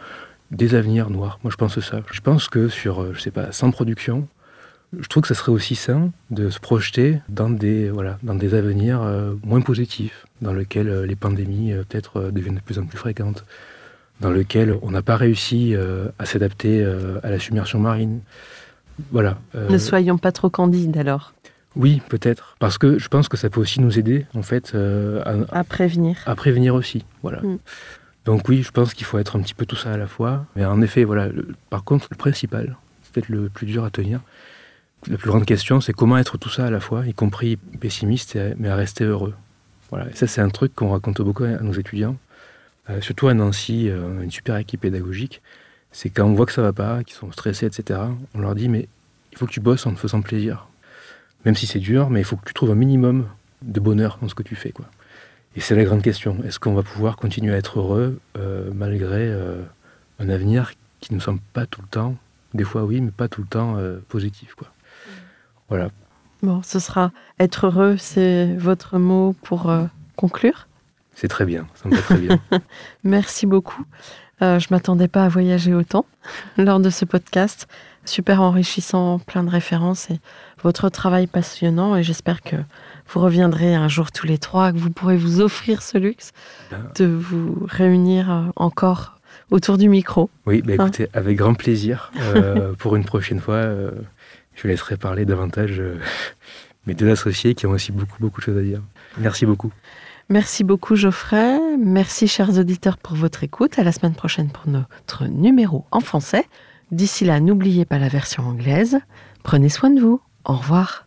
des avenirs noirs. Moi, je pense ça. Je pense que sur, euh, je sais pas, 100 productions, je trouve que ça serait aussi sain de se projeter dans des, voilà, dans des avenirs euh, moins positifs, dans lesquels euh, les pandémies peut-être deviennent de plus en plus fréquentes. dans lequel on n'a pas réussi à s'adapter à la submersion marine. Voilà. Ne soyons pas trop candides alors. Oui, peut-être. Parce que je pense que ça peut aussi nous aider, en fait, à, prévenir. À prévenir aussi. Voilà. Mm. Donc oui, je pense qu'il faut être un petit peu tout ça à la fois. Mais en effet, voilà. par contre, le principal, c'est peut-être le plus dur à tenir. La plus grande question, c'est comment être tout ça à la fois, y compris pessimiste, mais à rester heureux. Voilà. Et ça, c'est un truc qu'on raconte beaucoup à nos étudiants. Euh, surtout à Nancy, euh, une super équipe pédagogique, c'est quand on voit que ça va pas, qu'ils sont stressés, etc., on leur dit mais il faut que tu bosses en te faisant plaisir. Même si c'est dur, mais il faut que tu trouves un minimum de bonheur dans ce que tu fais. Quoi. Et c'est la grande question. Est-ce qu'on va pouvoir continuer à être heureux euh, malgré un avenir qui ne semble pas tout le temps, des fois oui, mais pas tout le temps positif. Quoi. Voilà. Bon, ce sera être heureux, c'est votre mot pour conclure c'est très bien, ça me va très bien. *laughs* Merci beaucoup. Euh, je m'attendais pas à voyager autant *laughs* lors de ce podcast. Super enrichissant, plein de références et votre travail passionnant. Et j'espère que vous reviendrez un jour tous les trois, que vous pourrez vous offrir ce luxe ben. de vous réunir euh, encore autour du micro. Oui, bah écoutez, avec grand plaisir. Euh, *laughs* pour une prochaine fois, euh, je laisserai parler davantage *laughs* mes deux associés qui ont aussi beaucoup, beaucoup de choses à dire. Merci beaucoup. Merci beaucoup Geoffrey. Merci chers auditeurs pour votre écoute. À la semaine prochaine pour notre numéro en français. D'ici là, n'oubliez pas la version anglaise. Prenez soin de vous. Au revoir.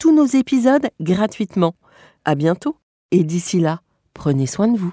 tous nos épisodes gratuitement. À bientôt et d'ici là, prenez soin de vous.